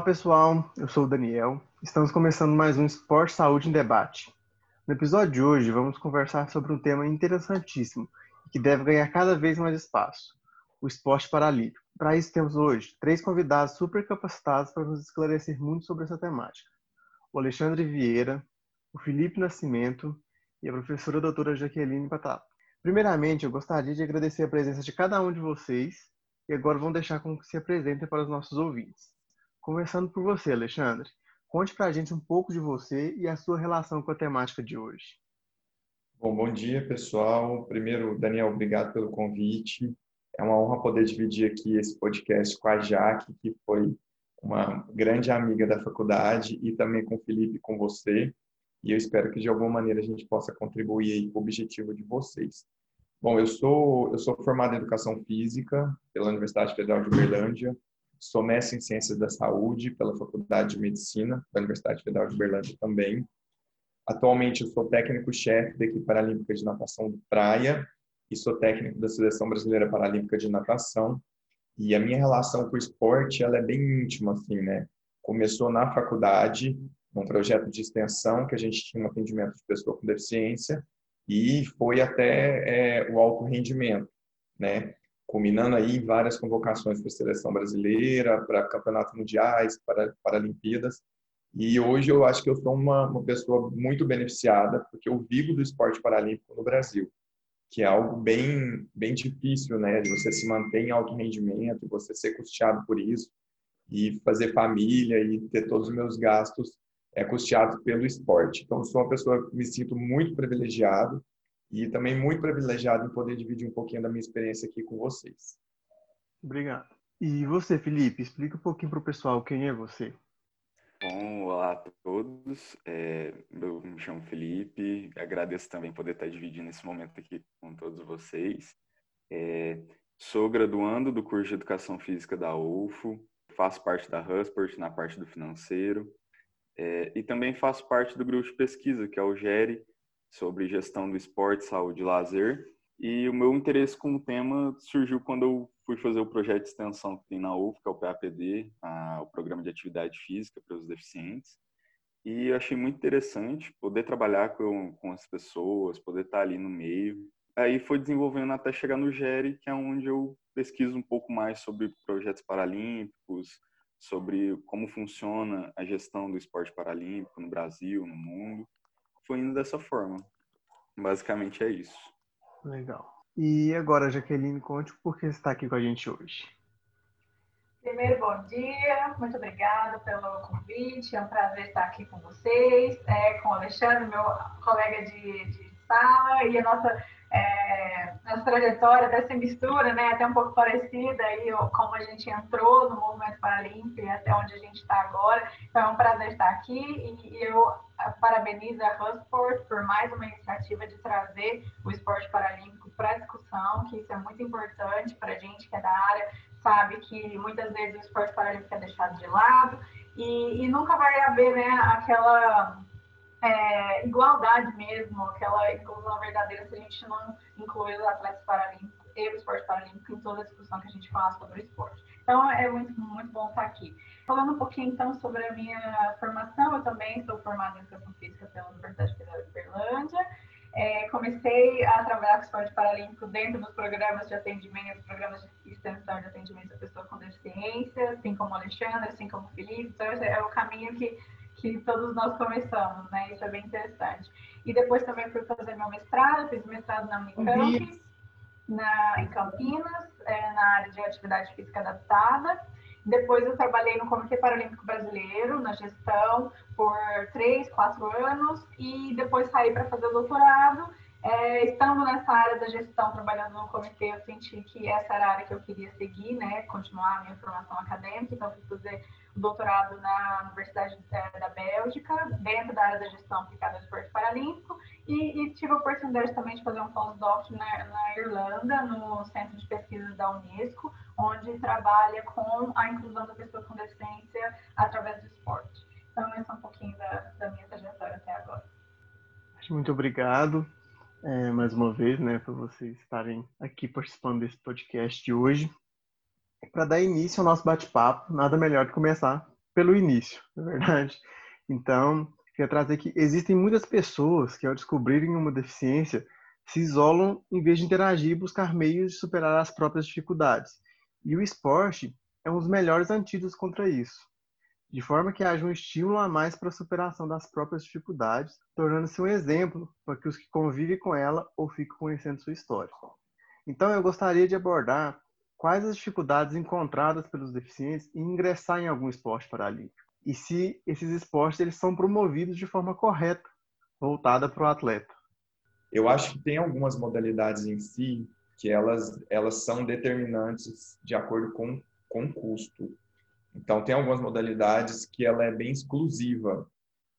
Olá pessoal, eu sou o Daniel. Estamos começando mais um Esporte Saúde em Debate. No episódio de hoje vamos conversar sobre um tema interessantíssimo que deve ganhar cada vez mais espaço: o esporte paralímpico. Para isso temos hoje três convidados super capacitados para nos esclarecer muito sobre essa temática: o Alexandre Vieira, o Felipe Nascimento e a professora doutora Jaqueline Patá. Primeiramente, eu gostaria de agradecer a presença de cada um de vocês e agora vamos deixar com que se apresentem para os nossos ouvintes. Começando por você, Alexandre. Conte para a gente um pouco de você e a sua relação com a temática de hoje. Bom, bom dia, pessoal. Primeiro, Daniel, obrigado pelo convite. É uma honra poder dividir aqui esse podcast com a Jaque, que foi uma grande amiga da faculdade, e também com o Felipe com você. E eu espero que de alguma maneira a gente possa contribuir para o objetivo de vocês. Bom, eu sou eu sou formado em educação física pela Universidade Federal de Uberlândia, sou mestre em ciências da saúde pela Faculdade de Medicina da Universidade Federal de Uberlândia também. Atualmente eu sou técnico-chefe da equipe paralímpica de natação do Praia e sou técnico da Seleção Brasileira Paralímpica de Natação. E a minha relação com o esporte, ela é bem íntima, assim, né? Começou na faculdade, num projeto de extensão que a gente tinha um atendimento de pessoa com deficiência e foi até é, o alto rendimento, né? Culminando aí várias convocações para a seleção brasileira, para campeonatos mundiais, para Paralimpíadas. E hoje eu acho que eu sou uma, uma pessoa muito beneficiada, porque eu vivo do esporte paralímpico no Brasil que é algo bem, bem difícil, né? De você se manter em alto rendimento, você ser custeado por isso e fazer família e ter todos os meus gastos é custeados pelo esporte. Então, sou uma pessoa que me sinto muito privilegiado e também muito privilegiado em poder dividir um pouquinho da minha experiência aqui com vocês. Obrigado. E você, Felipe, explica um pouquinho para o pessoal quem é você. Bom, olá a todos. É, eu me chamo Felipe. Agradeço também poder estar dividindo esse momento aqui com todos vocês. É, sou graduando do curso de Educação Física da UFO. Faço parte da Huspert na parte do financeiro. É, e também faço parte do grupo de pesquisa, que é o GERE, sobre gestão do esporte, saúde e lazer. E o meu interesse com o tema surgiu quando eu fui fazer o projeto de extensão que tem na UF, que é o PAPD, a, o Programa de Atividade Física para os Deficientes. E achei muito interessante poder trabalhar com, com as pessoas, poder estar ali no meio. Aí foi desenvolvendo até chegar no GERE, que é onde eu pesquiso um pouco mais sobre projetos paralímpicos, sobre como funciona a gestão do esporte paralímpico no Brasil, no mundo. Foi indo dessa forma. Basicamente é isso. Legal. E agora, Jaqueline, conte por que está aqui com a gente hoje. Primeiro, bom dia, muito obrigada pelo convite, é um prazer estar aqui com vocês, é, com o Alexandre, meu colega de, de sala, e a nossa, é, nossa trajetória até se mistura, né, até um pouco parecida, aí, como a gente entrou no movimento paralímpico e até onde a gente está agora, então é um prazer estar aqui, e, eu parabenizo a Husport por mais uma iniciativa de trazer o esporte paralímpico para discussão, que isso é muito importante para a gente que é da área, sabe que muitas vezes o esporte paralímpico é deixado de lado e, e nunca vai haver né, aquela é, igualdade mesmo, aquela inclusão verdadeira se a gente não incluir os atletas paralímpicos e o esporte paralímpico em toda a discussão que a gente faz sobre o esporte. Então é muito, muito bom estar aqui. Falando um pouquinho então sobre a minha formação, eu também sou formada em Educação Física pela Universidade Federal de Berlândia. É, comecei a trabalhar com esporte paralímpico dentro dos programas de atendimento, programas de extensão de atendimento a pessoas com deficiência, assim como o Alexandre, assim como o Felipe. Então, é o caminho que, que todos nós começamos, né? Isso é bem interessante. E depois também fui fazer meu mestrado, fiz mestrado na Unicamp, na, em Campinas, é, na área de atividade física adaptada. Depois eu trabalhei no Comitê Paralímpico Brasileiro, na gestão, por três, quatro anos, e depois saí para fazer o doutorado. É, estando nessa área da gestão, trabalhando no comitê, eu senti que essa era a área que eu queria seguir, né, continuar a minha formação acadêmica, então fui fazer doutorado na Universidade da Bélgica, dentro da área da gestão aplicada ao esporte paralímpico, e, e, tive a oportunidade também de fazer um pós-doc na, na Irlanda, no Centro de Pesquisa da Unesco, onde trabalha com a inclusão da pessoa com deficiência através do esporte. Então, esse é um pouquinho da, da minha trajetória até agora. Muito obrigado é, mais uma vez, né, por vocês estarem aqui participando desse podcast de hoje. Para dar início ao nosso bate-papo, nada melhor que começar pelo início, na é verdade. Então, queria trazer que existem muitas pessoas que, ao descobrirem uma deficiência, se isolam em vez de interagir e buscar meios de superar as próprias dificuldades. E o esporte é um dos melhores antídotos contra isso, de forma que haja um estímulo a mais para a superação das próprias dificuldades, tornando-se um exemplo para que os que convivem com ela ou ficam conhecendo sua história. Então, eu gostaria de abordar quais as dificuldades encontradas pelos deficientes em ingressar em algum esporte paralímpico e se esses esportes eles são promovidos de forma correta, voltada para o atleta. Eu acho que tem algumas modalidades em si que elas, elas são determinantes de acordo com, com o custo. Então, tem algumas modalidades que ela é bem exclusiva,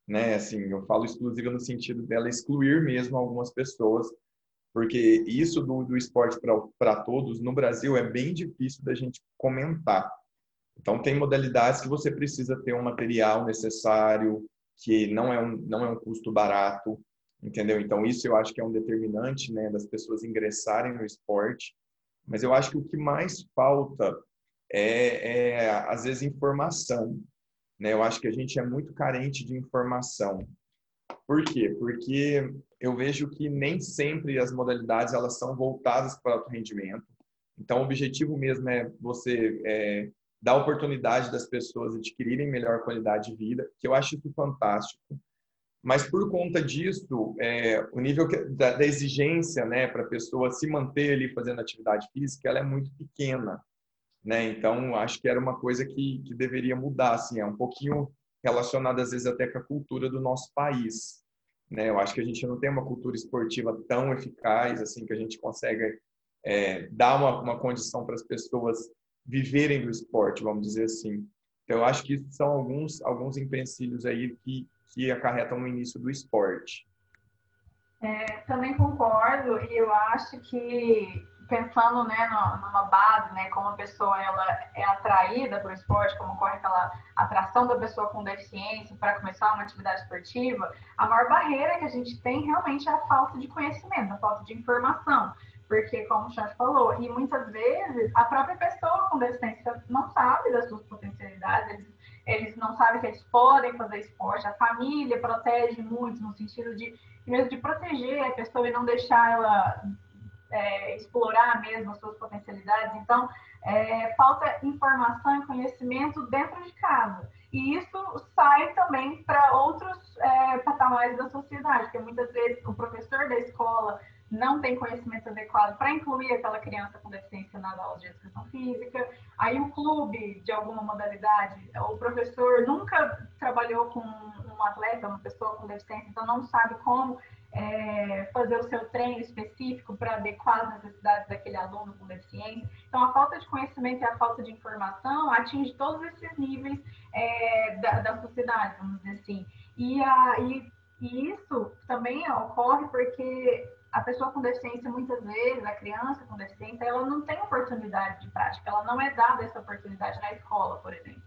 né? Assim, eu falo exclusiva no sentido dela excluir mesmo algumas pessoas, porque isso do, do esporte para todos, no Brasil, é bem difícil da gente comentar. Então, tem modalidades que você precisa ter um material necessário, que não é um, não é um custo barato, entendeu? Então isso eu acho que é um determinante, né, das pessoas ingressarem no esporte. Mas eu acho que o que mais falta é, é às vezes informação, né? Eu acho que a gente é muito carente de informação. Por quê? Porque eu vejo que nem sempre as modalidades elas são voltadas para o alto rendimento. Então, o objetivo mesmo é você é, dar oportunidade das pessoas adquirirem melhor qualidade de vida, que eu acho isso fantástico. Mas por conta disso, é, o nível da, da exigência, né, para a pessoa se manter ali fazendo atividade física, ela é muito pequena, né? Então acho que era uma coisa que, que deveria mudar, assim, é um pouquinho relacionado às vezes até com a cultura do nosso país, né? Eu acho que a gente não tem uma cultura esportiva tão eficaz, assim, que a gente consegue é, dar uma, uma condição para as pessoas viverem do esporte, vamos dizer assim. Então, eu acho que são alguns alguns empecilhos aí que que acarretam no início do esporte. É, também concordo e eu acho que pensando né, numa base, né, como a pessoa ela é atraída para o esporte, como ocorre aquela atração da pessoa com deficiência para começar uma atividade esportiva, a maior barreira que a gente tem realmente é a falta de conhecimento, a falta de informação. Porque, como o Chance falou, e muitas vezes a própria pessoa com deficiência não sabe das suas potencialidades, eles eles não sabem que eles podem fazer esporte, a família protege muito no sentido de mesmo de proteger a pessoa e não deixar ela é, explorar mesmo as suas potencialidades. Então, é, falta informação e conhecimento dentro de casa. E isso sai também para outros é, patamares da sociedade, porque muitas vezes o professor da escola não tem conhecimento adequado para incluir aquela criança com deficiência nas aulas de educação física. Aí o clube de alguma modalidade, o professor nunca trabalhou com um atleta, uma pessoa com deficiência, então não sabe como é, fazer o seu treino específico para adequar as necessidades daquele aluno com deficiência. Então, a falta de conhecimento e a falta de informação atinge todos esses níveis é, da, da, sociedade, vamos dizer assim. E, a, e, e isso também ocorre porque a pessoa com deficiência, muitas vezes, a criança com deficiência, ela não tem oportunidade de prática, ela não é dada essa oportunidade na escola, por exemplo.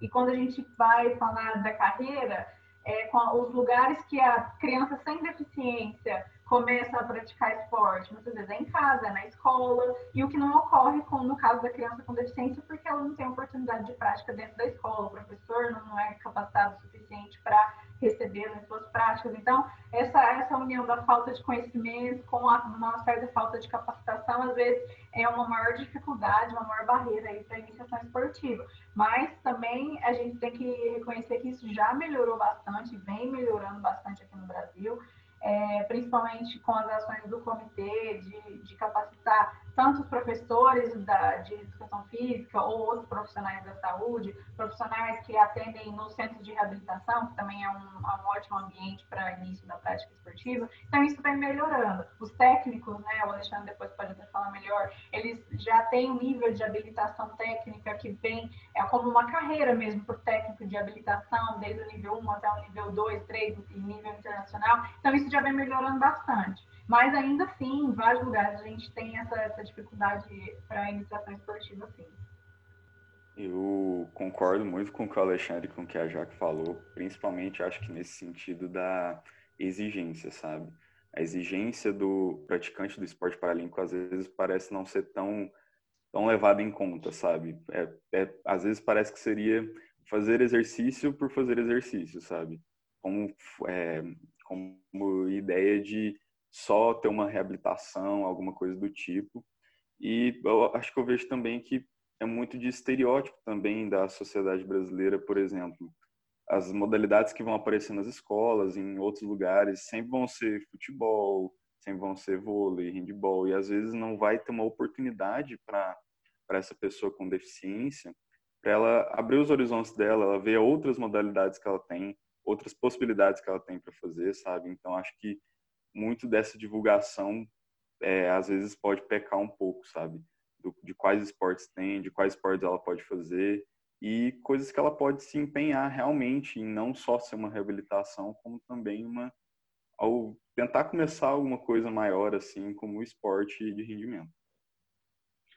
E quando a gente vai falar da carreira, é, os lugares que a criança sem deficiência começa a praticar esporte, muitas vezes é em casa, é na escola, e o que não ocorre com, no caso da criança com deficiência, porque ela não tem oportunidade de prática dentro da escola, o professor não é capacitado o suficiente para receber nas suas práticas. Então, essa, essa união da falta de conhecimento com a, uma certa falta de capacitação, às vezes, é uma maior dificuldade, uma maior barreira aí para a iniciação esportiva. Mas também a gente tem que reconhecer que isso já melhorou bastante, vem melhorando bastante aqui no Brasil é, principalmente com as ações do comitê de, de capacitar tanto os professores da, de educação física ou outros profissionais da saúde, profissionais que atendem no centro de reabilitação, que também é um, é um ótimo ambiente para início da prática esportiva. Então, isso vem melhorando. Os técnicos, né, o Alexandre depois pode até falar melhor, eles já têm um nível de habilitação técnica que vem é como uma carreira mesmo para o técnico de habilitação, desde o nível 1 até o nível 2, 3 e nível internacional. Então, isso já vem melhorando bastante. Mas ainda assim, em vários lugares a gente tem essa, essa dificuldade para a iniciação esportiva, sim. Eu concordo muito com o que o Alexandre com o que a Jaque falou, principalmente acho que nesse sentido da exigência, sabe? A exigência do praticante do esporte paralímpico às vezes parece não ser tão, tão levada em conta, sabe? É, é, às vezes parece que seria fazer exercício por fazer exercício, sabe? Como, é, como ideia de só ter uma reabilitação, alguma coisa do tipo. E eu acho que eu vejo também que é muito de estereótipo também da sociedade brasileira, por exemplo. As modalidades que vão aparecer nas escolas, em outros lugares, sempre vão ser futebol, sempre vão ser vôlei, handball, e às vezes não vai ter uma oportunidade para essa pessoa com deficiência, para ela abrir os horizontes dela, ela ver outras modalidades que ela tem, outras possibilidades que ela tem para fazer, sabe? Então acho que muito dessa divulgação é, às vezes pode pecar um pouco, sabe? Do, de quais esportes tem, de quais esportes ela pode fazer e coisas que ela pode se empenhar realmente em não só ser uma reabilitação, como também uma ao tentar começar alguma coisa maior assim, como o esporte de rendimento.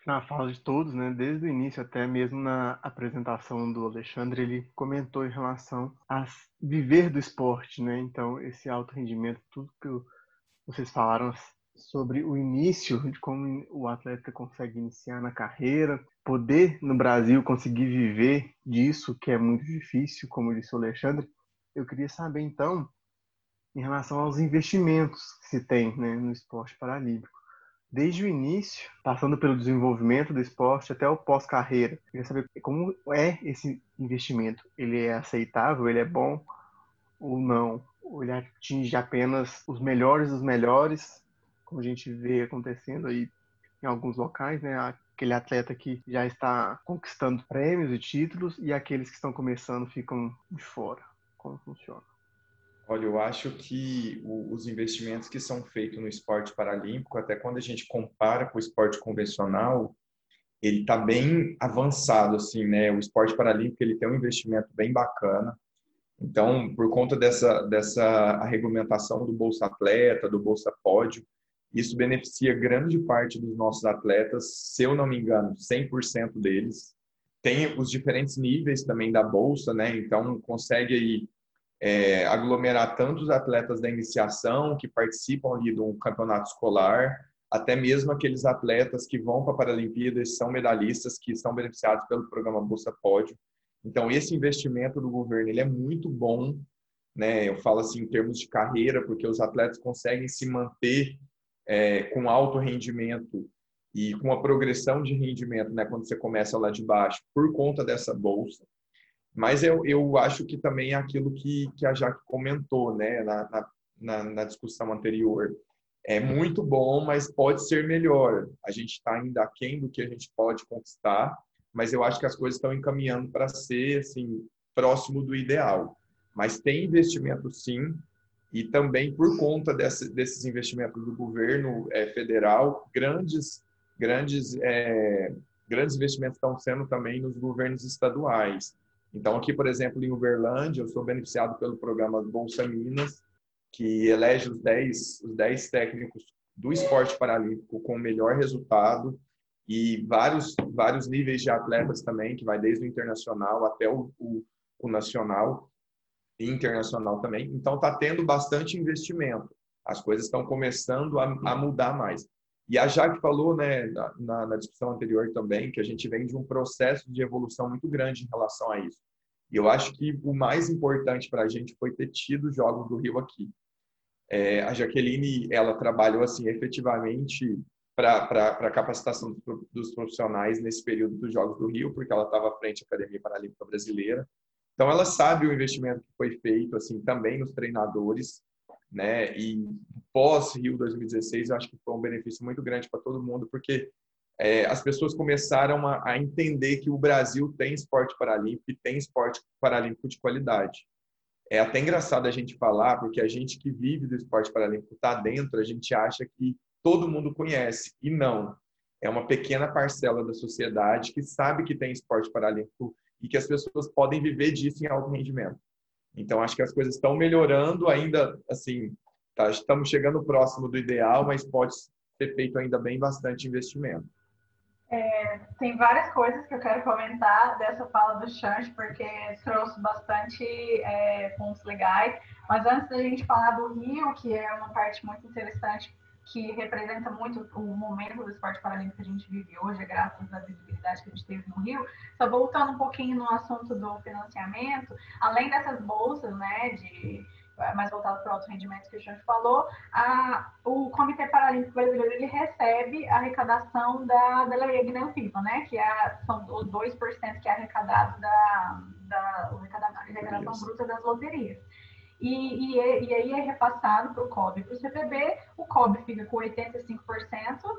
Na fala de todos, né, desde o início até mesmo na apresentação do Alexandre, ele comentou em relação a viver do esporte, né? Então, esse alto rendimento, tudo que vocês falaram sobre o início, de como o atleta consegue iniciar na carreira, poder no Brasil conseguir viver disso, que é muito difícil, como disse o Alexandre. Eu queria saber então, em relação aos investimentos que se tem né, no esporte paralímpico. Desde o início, passando pelo desenvolvimento do esporte até o pós-carreira. Queria saber como é esse investimento. Ele é aceitável? Ele é bom ou não? Ou ele atinge apenas os melhores dos melhores como a gente vê acontecendo aí em alguns locais, né? Aquele atleta que já está conquistando prêmios e títulos e aqueles que estão começando ficam de fora. Como funciona? Olha, eu acho que os investimentos que são feitos no esporte paralímpico, até quando a gente compara com o esporte convencional, ele está bem avançado, assim, né? O esporte paralímpico ele tem um investimento bem bacana. Então, por conta dessa dessa regulamentação do Bolsa Atleta, do Bolsa Pódio, isso beneficia grande parte dos nossos atletas, se eu não me engano, 100% deles. Tem os diferentes níveis também da bolsa, né? Então consegue aí é, aglomerar tanto os atletas da iniciação que participam ali de um campeonato escolar, até mesmo aqueles atletas que vão para a Paralimpíada e são medalhistas que são beneficiados pelo programa Bolsa Pódio. Então esse investimento do governo ele é muito bom, né? Eu falo assim em termos de carreira, porque os atletas conseguem se manter é, com alto rendimento e com a progressão de rendimento, né, quando você começa lá de baixo, por conta dessa bolsa. Mas eu, eu acho que também é aquilo que, que a Jaque comentou né, na, na, na discussão anterior. É muito bom, mas pode ser melhor. A gente está ainda aquém do que a gente pode conquistar, mas eu acho que as coisas estão encaminhando para ser assim, próximo do ideal. Mas tem investimento sim, e também por conta desse, desses investimentos do governo é, federal, grandes, grandes, é, grandes investimentos estão sendo também nos governos estaduais. Então, aqui, por exemplo, em Uberlândia, eu sou beneficiado pelo programa Bolsa Minas, que elege os 10, os 10 técnicos do esporte paralímpico com o melhor resultado e vários, vários níveis de atletas também, que vai desde o internacional até o, o, o nacional internacional também. Então, está tendo bastante investimento. As coisas estão começando a, a, mudar mais. E a Jaque falou, né, na, na, discussão anterior também, que a gente vem de um processo de evolução muito grande em relação a isso. E eu acho que o mais importante para a gente foi ter tido os Jogos do Rio aqui. É, a Jaqueline, ela trabalhou, assim, efetivamente para a capacitação dos profissionais nesse período dos Jogos do Rio, porque ela estava à frente da Academia Paralímpica Brasileira. Então ela sabe o investimento que foi feito assim também nos treinadores, né? E pós Rio 2016, eu acho que foi um benefício muito grande para todo mundo, porque é, as pessoas começaram a, a, entender que o Brasil tem esporte paralímpico e tem esporte paralímpico de qualidade. É até engraçado a gente falar, porque a gente que vive do esporte paralímpico está dentro, a gente acha que todo mundo conhece, e não. É uma pequena parcela da sociedade que sabe que tem esporte paralímpico e que as pessoas podem viver disso em alto rendimento. Então, acho que as coisas estão melhorando ainda, assim, tá, estamos chegando próximo do ideal, mas pode ser feito ainda bem bastante investimento. É, tem várias coisas que eu quero comentar dessa fala do Chante, porque trouxe bastante é, pontos legais. Mas antes da gente falar do Rio, que é uma parte muito interessante que representa muito o momento do esporte paralímpico que a gente vive hoje, graças à visibilidade que a gente teve no Rio. Só voltando um pouquinho no assunto do financiamento, além dessas bolsas, né, de mais voltado para o alto rendimento que a gente falou, a, o Comitê Paralímpico Brasileiro ele recebe a arrecadação da, da Lei FIFA, né? Que é, são os 2% que é arrecadado da, da arrecadação bruta das loterias. E, e, e, aí é repassado para o COB e para o CPB. O COB fica com 85%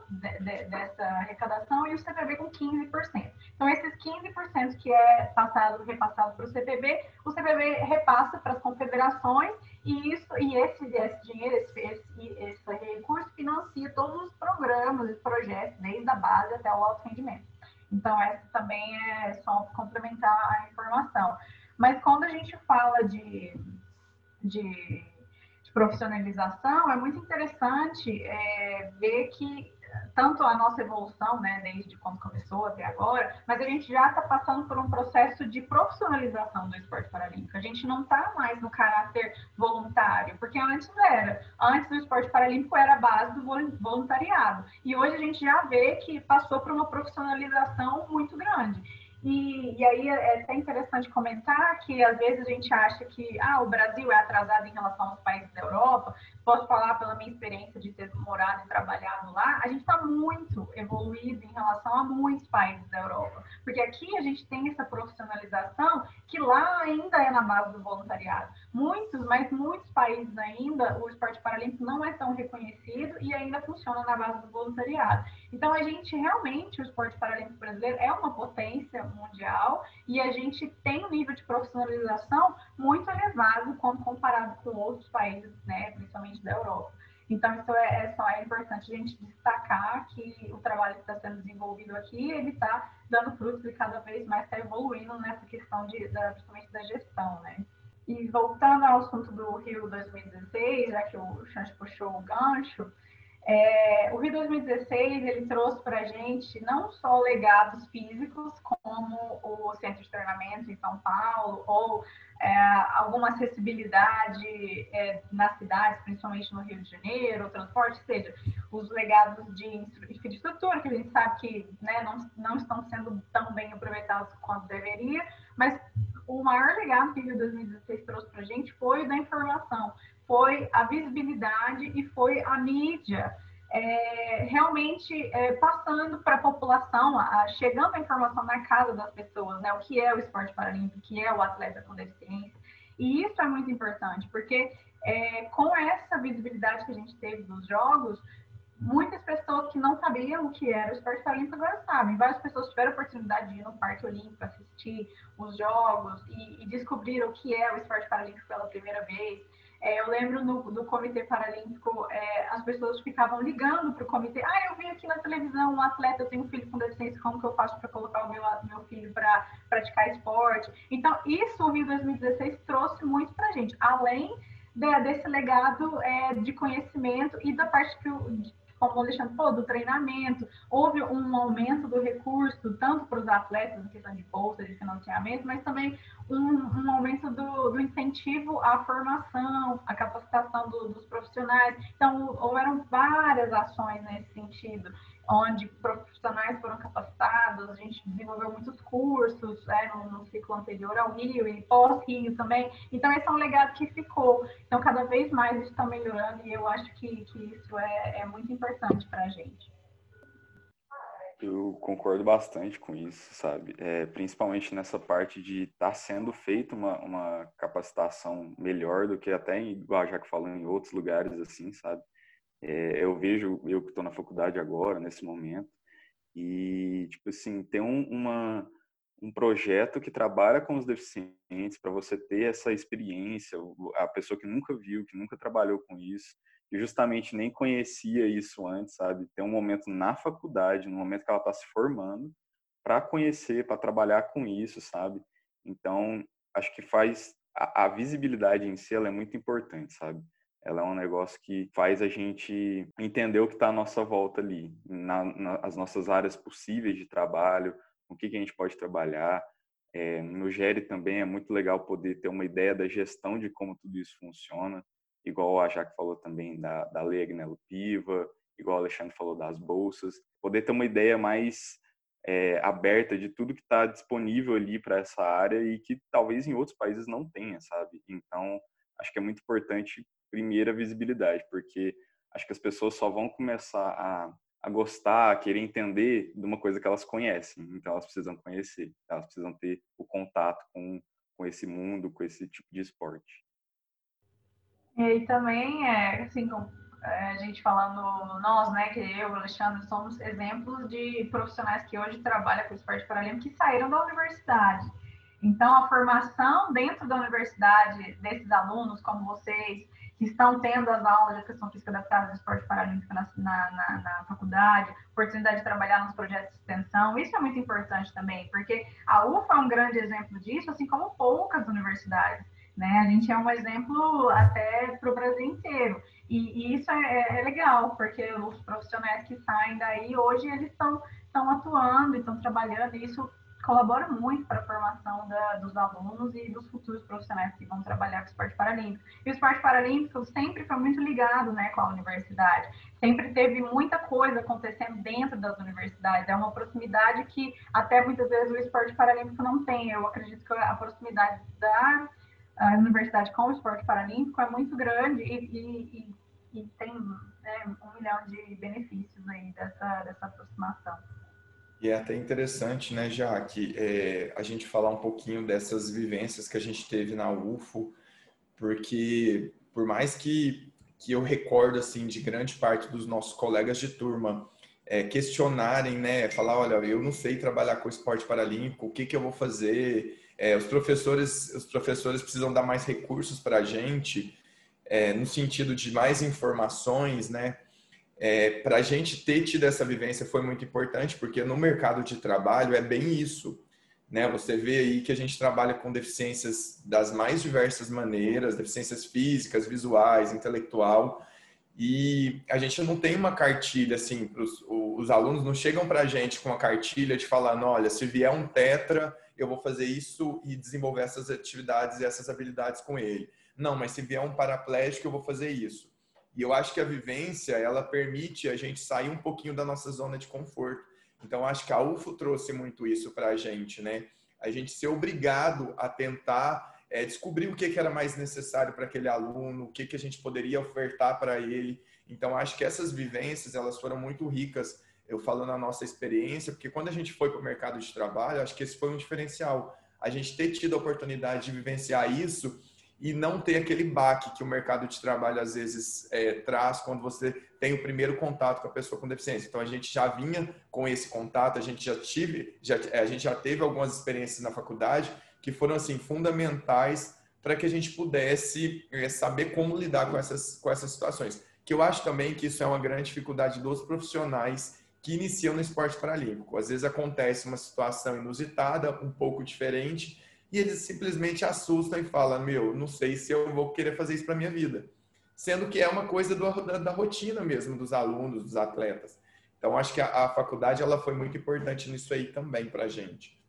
de, de, dessa arrecadação e o CPB com 15%. Então, esses 15% que é passado, repassado para o CPB, o CPB repassa para as confederações e, isso, e esse, esse dinheiro, esse, esse, esse recurso financia todos os programas e projetos, desde a base até o alto rendimento. Então, essa também é só complementar a informação. Mas quando a gente fala de de, de profissionalização, é muito interessante é, ver que tanto a nossa evolução, né, desde quando começou até agora, mas a gente já está passando por um processo de profissionalização do esporte paralímpico. A gente não está mais no caráter voluntário, porque antes era. Antes do esporte paralímpico era a base do voluntariado. E hoje a gente já vê que passou por uma profissionalização muito grande. E, e, aí é até interessante comentar que às vezes a gente acha que ah, o Brasil é atrasado em relação aos países da Europa. Posso falar pela minha experiência de ter morado e trabalhado lá, a gente está muito evoluído em relação a muitos países da Europa. Porque aqui a gente tem essa profissionalização que lá ainda é na base do voluntariado. Muitos, mas muitos países ainda, o esporte paralímpico não é tão reconhecido e ainda funciona na base do voluntariado. Então a gente realmente, o esporte paralímpico brasileiro é uma potência mundial e a gente tem um nível de profissionalização muito elevado quando comparado com outros países, né, principalmente da Europa. Então, isso é, é, só é importante a gente destacar que o trabalho que está sendo desenvolvido aqui, ele está dando frutos e cada vez mais está evoluindo nessa questão de, da, principalmente da gestão, né? E voltando ao assunto do Rio 2016, já que o Chante puxou o gancho, é, o Rio 2016 ele trouxe para a gente não só legados físicos, como o centro de treinamento em São Paulo, ou é, alguma acessibilidade é, nas cidades, principalmente no Rio de Janeiro, o transporte, seja, os legados de infraestrutura, que a gente sabe que né, não, não estão sendo tão bem aproveitados quanto deveria, mas o maior legado que o Rio 2016 trouxe para a gente foi da informação foi a visibilidade e foi a mídia é, realmente é, passando para a população, chegando a informação na casa das pessoas, né? O que é o esporte paralímpico, o que é o atleta com deficiência. E isso é muito importante, porque é, com essa visibilidade que a gente teve dos jogos, muitas pessoas que não sabiam o que era o esporte paralímpico agora sabem. Várias pessoas tiveram a oportunidade de ir no Parque Olímpico assistir os jogos e, e descobriram o que é o esporte paralímpico pela primeira vez. É, eu lembro no, do Comitê Paralímpico, é, as pessoas ficavam ligando para o comitê. Ah, eu vi aqui na televisão um atleta, eu tenho um filho com deficiência, como que eu faço para colocar o meu, meu filho para praticar esporte? Então, isso o Rio 2016 trouxe muito para a gente, além de, desse legado é, de conhecimento e da parte que o, como o Alexandre falou, do treinamento, houve um aumento do recurso, tanto para os atletas, em questão de bolsa, de financiamento, mas também um, um aumento do, do, incentivo à formação, à capacitação do, dos profissionais. Então, houveram várias ações nesse sentido onde profissionais foram capacitados, a gente desenvolveu muitos cursos né, no, no, ciclo anterior ao Rio e pós-Rio também. Então, esse é um legado que ficou. Então, cada vez mais isso está melhorando e eu acho que, que isso é, é muito importante para a gente. Eu concordo bastante com isso, sabe? É, principalmente nessa parte de estar tá sendo feita uma, uma capacitação melhor do que até, igual já que falou, em outros lugares, assim, sabe? É, eu vejo, eu que estou na faculdade agora, nesse momento, e, tipo assim, tem um, uma, um projeto que trabalha com os deficientes para você ter essa experiência, a pessoa que nunca viu, que nunca trabalhou com isso, justamente nem conhecia isso antes, sabe? Tem um momento na faculdade, no momento que ela está se formando, para conhecer, para trabalhar com isso, sabe? Então, acho que faz a, a visibilidade em si é muito importante, sabe? ela é um negócio que faz a gente entender o que está à nossa volta ali, na, nas nossas áreas possíveis de trabalho, o que, que a gente pode trabalhar. É, no GERE também é muito legal poder ter uma ideia da gestão de como tudo isso funciona, igual a Jaque falou também da, da lei Agnello Piva igual o Alexandre falou, das bolsas, poder ter uma ideia mais é, aberta de tudo que está disponível ali para essa área e que talvez em outros países não tenha, sabe? Então, acho que é muito importante, primeiro, a visibilidade, porque acho que as pessoas só vão começar a, a gostar, a querer entender de uma coisa que elas conhecem. Então, elas precisam conhecer, elas precisam ter o contato com, com esse mundo, com esse tipo de esporte. E também, é, assim, é, a gente falando nós, né, que eu o Alexandre somos exemplos de profissionais que hoje trabalham com esporte paralímpico que saíram da universidade. Então, a formação dentro da universidade desses alunos, como vocês, que estão tendo as aulas de educação física adaptada do esporte paralímpico na, na, na, na, faculdade, oportunidade de trabalhar nos projetos de extensão, isso é muito importante também, porque a UFA é um grande exemplo disso, assim como poucas universidades. Né? A gente é um exemplo até para o Brasil inteiro. E, e isso é, é, legal, porque os profissionais que saem daí, hoje, eles estão atuando estão trabalhando, e isso colabora muito para a formação da, dos alunos e dos futuros profissionais que vão trabalhar com o esporte paralímpico. E o esporte paralímpico sempre foi muito ligado né, com a universidade, sempre teve muita coisa acontecendo dentro das universidades, é uma proximidade que até muitas vezes o esporte paralímpico não tem. Eu acredito que a proximidade da universidade com o esporte paralímpico é muito grande e, e, e, e tem né, um milhão de benefícios aí dessa, dessa aproximação. E é até interessante, né, Jaque, é, a gente falar um pouquinho dessas vivências que a gente teve na UFO, porque por mais que, que eu recordo, assim, de grande parte dos nossos colegas de turma é, questionarem, né, falar, olha, eu não sei trabalhar com esporte paralímpico, o que, que eu vou fazer? É, os professores os professores precisam dar mais recursos para a gente, é, no sentido de mais informações, né? é, para a gente ter tido essa vivência foi muito importante, porque no mercado de trabalho é bem isso. Né? Você vê aí que a gente trabalha com deficiências das mais diversas maneiras, deficiências físicas, visuais, intelectual, e a gente não tem uma cartilha assim, pros, os alunos não chegam para a gente com uma cartilha de falando, olha, se vier um tetra, eu vou fazer isso e desenvolver essas atividades e essas habilidades com ele. Não, mas se vier um paraplégico, eu vou fazer isso. E eu acho que a vivência, ela permite a gente sair um pouquinho da nossa zona de conforto. Então, acho que a UFO trouxe muito isso para a gente, né? A gente ser obrigado a tentar é, descobrir o que, que era mais necessário para aquele aluno, o que, que a gente poderia ofertar para ele. Então, acho que essas vivências, elas foram muito ricas, eu falo na nossa experiência, porque quando a gente foi para o mercado de trabalho, acho que esse foi um diferencial. A gente ter tido a oportunidade de vivenciar isso e não ter aquele baque que o mercado de trabalho às vezes é, traz quando você tem o primeiro contato com a pessoa com deficiência. Então a gente já vinha com esse contato, a gente já tive, já, a gente já teve algumas experiências na faculdade que foram assim fundamentais para que a gente pudesse é, saber como lidar com essas com essas situações. Que eu acho também que isso é uma grande dificuldade dos profissionais que iniciam no esporte paralímpico. Às vezes acontece uma situação inusitada, um pouco diferente, e eles simplesmente assustam e falam: Meu, não sei se eu vou querer fazer isso para minha vida. Sendo que é uma coisa do, da, da, rotina mesmo dos alunos, dos atletas. Então, acho que a, a faculdade ela foi muito importante nisso aí também para a gente.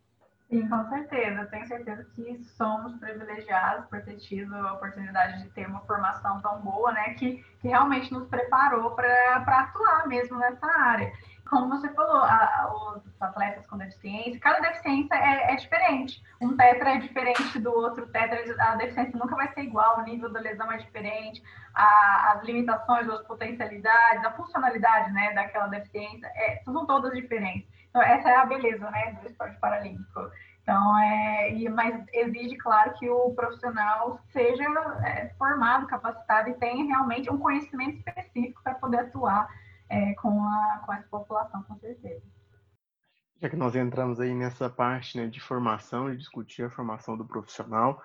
Sim, com certeza. Tenho certeza que somos privilegiados por ter tido a oportunidade de ter uma formação tão boa, né? Que, que realmente nos preparou para atuar mesmo nessa área como você falou, a, os atletas com deficiência, cada deficiência é, é, diferente. Um tetra é diferente do outro tetra, a deficiência nunca vai ser igual, o nível da lesão é diferente, a, as limitações, as potencialidades, a funcionalidade né, daquela deficiência, é, são todas diferentes. Então, essa é a beleza né, do esporte paralímpico. Então, é, e, mas exige, claro, que o profissional seja é, formado, capacitado e tenha realmente um conhecimento específico para poder atuar é, com, a, com essa população, com certeza. Já que nós entramos aí nessa parte né, de formação, de discutir a formação do profissional,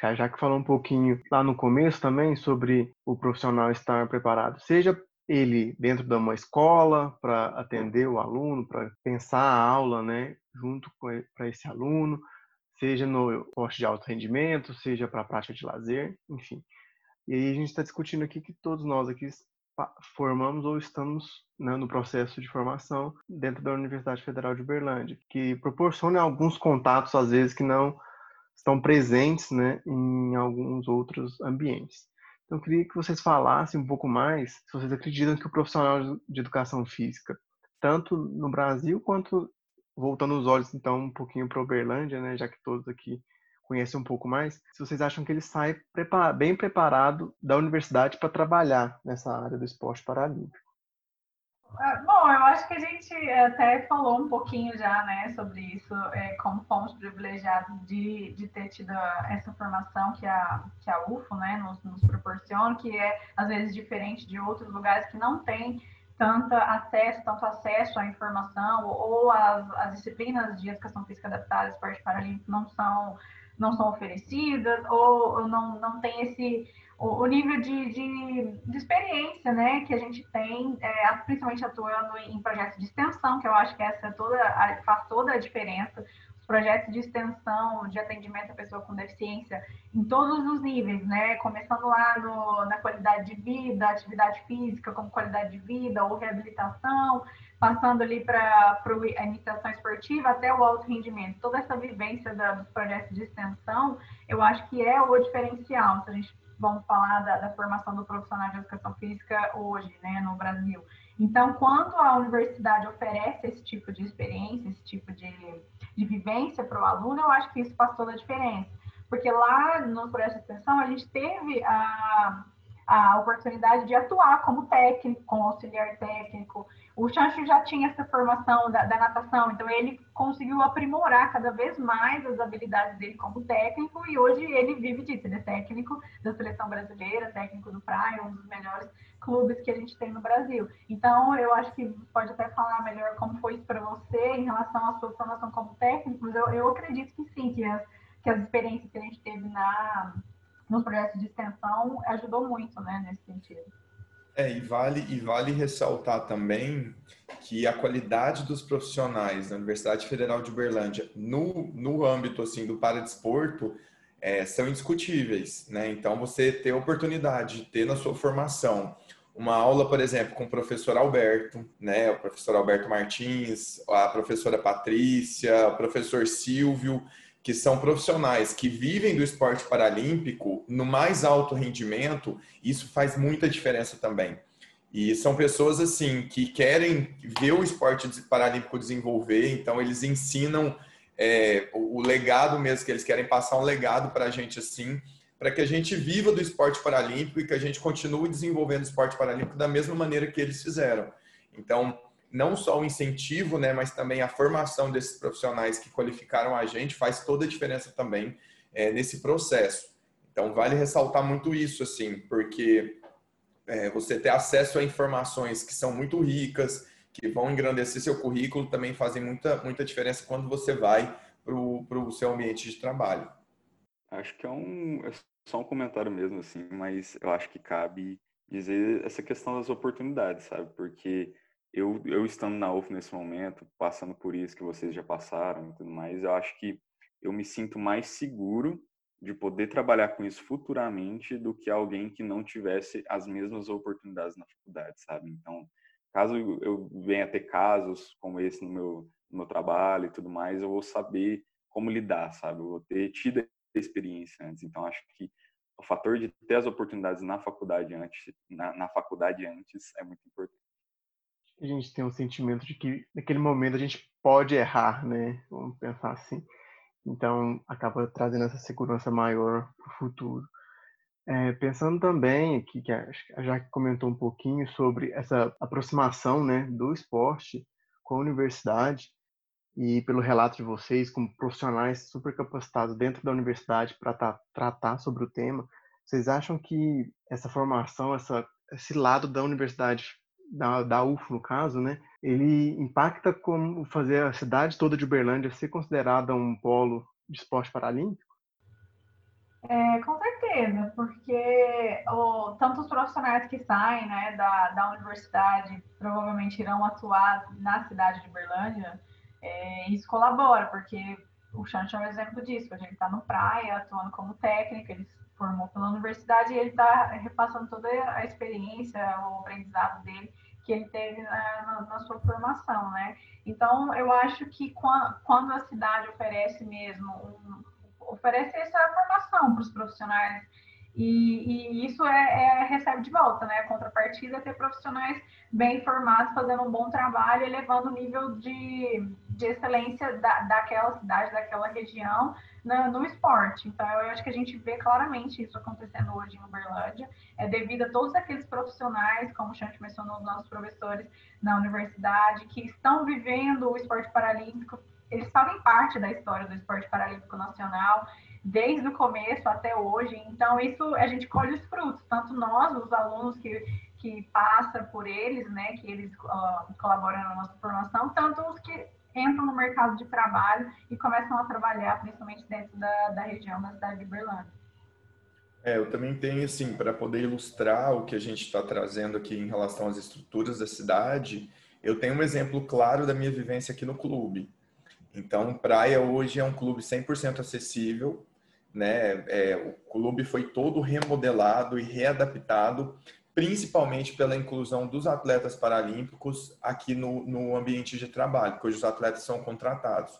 já, já que falou um pouquinho lá no começo também sobre o profissional estar preparado, seja ele dentro de uma escola para atender o aluno, para pensar a aula, né, junto para esse aluno, seja no poste de alto rendimento, seja para a prática de lazer, enfim. E aí a gente está discutindo aqui que todos nós aqui formamos ou estamos né, no processo de formação dentro da Universidade Federal de Uberlândia, que proporciona alguns contatos, às vezes, que não estão presentes né, em alguns outros ambientes. Então, eu queria que vocês falassem um pouco mais se vocês acreditam que o profissional de educação física, tanto no Brasil quanto voltando os olhos então um pouquinho para Uberlândia, né, já que todos aqui conhecem um pouco mais, se vocês acham que ele sai bem preparado da universidade para trabalhar nessa área do esporte paralímpico. Ah, bom, eu acho que a gente até falou um pouquinho já, né, sobre isso, é, como fomos privilegiados de, de ter tido essa formação que a, que a UFO, né, nos, nos proporciona, que é, às vezes, diferente de outros lugares que não tem tanto acesso, tanto acesso à informação ou as, as disciplinas de educação física adaptada, esporte paralímpico não são não são oferecidas ou, não, não tem esse o, o nível de, de, de, experiência né, que a gente tem, é, principalmente atuando em projetos de extensão, que eu acho que essa toda, faz toda a diferença projetos de extensão de atendimento à pessoa com deficiência em todos os níveis, né? Começando lá no, na qualidade de vida, atividade física como qualidade de vida ou reabilitação, passando ali para a iniciação esportiva até o alto rendimento. Toda essa vivência da, dos projetos de extensão, eu acho que é o diferencial. Se a gente vamos falar da, da formação do profissional de educação física hoje, né, no Brasil. Então, quando a universidade oferece esse tipo de experiência, esse tipo de, de vivência para o aluno, eu acho que isso faz toda a diferença. Porque lá no projeto de extensão, a gente teve a, a oportunidade de atuar como técnico, como auxiliar técnico, o Chancho já tinha essa formação da, da, natação, então ele conseguiu aprimorar cada vez mais as habilidades dele como técnico e hoje ele vive disso. Ele é técnico da seleção brasileira, técnico do Praia, um dos melhores clubes que a gente tem no Brasil. Então, eu acho que pode até falar melhor como foi isso para você em relação à sua formação como técnico, mas eu, eu acredito que sim, que as, que as experiências que a gente teve na, nos projetos de extensão ajudou muito né, nesse sentido. É, e vale, e vale ressaltar também que a qualidade dos profissionais da Universidade Federal de Uberlândia no, no âmbito assim do paradesporto é, são indiscutíveis, né? Então você ter a oportunidade de ter na sua formação uma aula, por exemplo, com o professor Alberto, né? O professor Alberto Martins, a professora Patrícia, o professor Silvio, que são profissionais que vivem do esporte paralímpico no mais alto rendimento, isso faz muita diferença também. E são pessoas assim que querem ver o esporte paralímpico desenvolver, então eles ensinam é, o, legado mesmo que eles querem passar um legado para a gente assim, para que a gente viva do esporte paralímpico e que a gente continue desenvolvendo o esporte paralímpico da mesma maneira que eles fizeram. Então não só o incentivo, né, mas também a formação desses profissionais que qualificaram a gente faz toda a diferença também é, nesse processo. Então, vale ressaltar muito isso, assim, porque é, você ter acesso a informações que são muito ricas, que vão engrandecer seu currículo, também fazem muita, muita diferença quando você vai para o seu ambiente de trabalho. Acho que é, um, é só um comentário mesmo, assim, mas eu acho que cabe dizer essa questão das oportunidades, sabe? Porque eu, eu estando na UF nesse momento, passando por isso que vocês já passaram e tudo mais, eu acho que eu me sinto mais seguro de poder trabalhar com isso futuramente do que alguém que não tivesse as mesmas oportunidades na faculdade, sabe? Então, caso eu venha ter casos como esse no meu, no meu trabalho e tudo mais, eu vou saber como lidar, sabe? Eu vou ter tido a experiência antes. Então, acho que o fator de ter as oportunidades na faculdade antes, na, na faculdade antes, é muito importante a gente tem um sentimento de que naquele momento a gente pode errar, né? Vamos pensar assim. Então, acaba trazendo essa segurança maior para o futuro. É, pensando também aqui, que a Jaque comentou um pouquinho sobre essa aproximação né, do esporte com a universidade, e pelo relato de vocês, como profissionais super capacitados dentro da universidade para tra tratar sobre o tema, vocês acham que essa formação, essa, esse lado da universidade da, da UFO, no caso, né, ele impacta como fazer a cidade toda de Uberlândia ser considerada um polo de esporte paralímpico? É, com certeza, porque o, tanto os profissionais que saem né, da, da universidade provavelmente irão atuar na cidade de Uberlândia, é, isso colabora, porque o Xancho é um exemplo disso, a gente está no praia, atuando como técnico, ele se formou pela universidade e ele está repassando toda a experiência, o aprendizado dele que ele teve na, na, sua formação, né? Então, eu acho que quando a cidade oferece mesmo, um, oferece essa formação para os profissionais E, e isso é, é, recebe de volta, né? A contrapartida é ter profissionais bem formados, fazendo um bom trabalho, elevando o nível de, de excelência da, daquela cidade, daquela região no, esporte. Então, eu acho que a gente vê claramente isso acontecendo hoje em Uberlândia, é devido a todos aqueles profissionais, como o Chante mencionou, os nossos professores na universidade, que estão vivendo o esporte paralímpico, eles fazem parte da história do esporte paralímpico nacional, desde o começo até hoje. Então, isso a gente colhe os frutos, tanto nós, os alunos que, que passam por eles, né, que eles uh, colaboram na nossa formação, tanto os que entram no mercado de trabalho e começam a trabalhar, principalmente dentro da, da região da cidade de Berlândia. É, eu também tenho, assim, para poder ilustrar o que a gente está trazendo aqui em relação às estruturas da cidade, eu tenho um exemplo claro da minha vivência aqui no clube. Então, Praia hoje é um clube 100% acessível, né? É, o clube foi todo remodelado e readaptado, principalmente pela inclusão dos atletas paralímpicos aqui no, no ambiente de trabalho, porque hoje os atletas são contratados.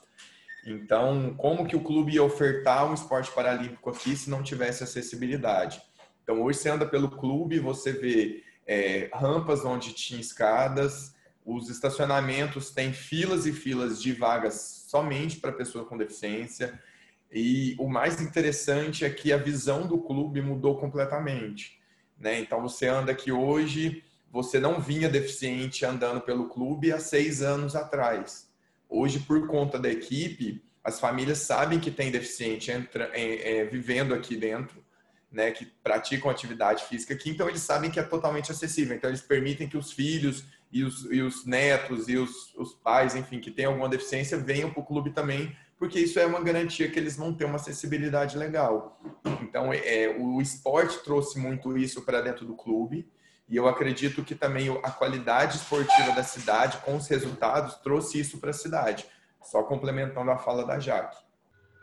Então, como que o clube ia ofertar um esporte paralímpico aqui se não tivesse acessibilidade? Então, hoje você anda pelo clube, você vê é, rampas onde tinha escadas, os estacionamentos têm filas e filas de vagas somente para pessoa com deficiência. E o mais interessante é que a visão do clube mudou completamente. Né? Então você anda aqui hoje, você não vinha deficiente andando pelo clube há seis anos atrás. Hoje, por conta da equipe, as famílias sabem que tem deficiente entra, é, é, vivendo aqui dentro, né, que praticam atividade física aqui, então eles sabem que é totalmente acessível. Então eles permitem que os filhos e os, e os netos e os, os pais, enfim, que têm alguma deficiência, venham para o clube também porque isso é uma garantia que eles vão ter uma acessibilidade legal. Então, é, o esporte trouxe muito isso para dentro do clube, e eu acredito que também a qualidade esportiva da cidade, com os resultados, trouxe isso para a cidade. Só complementando a fala da Jaque.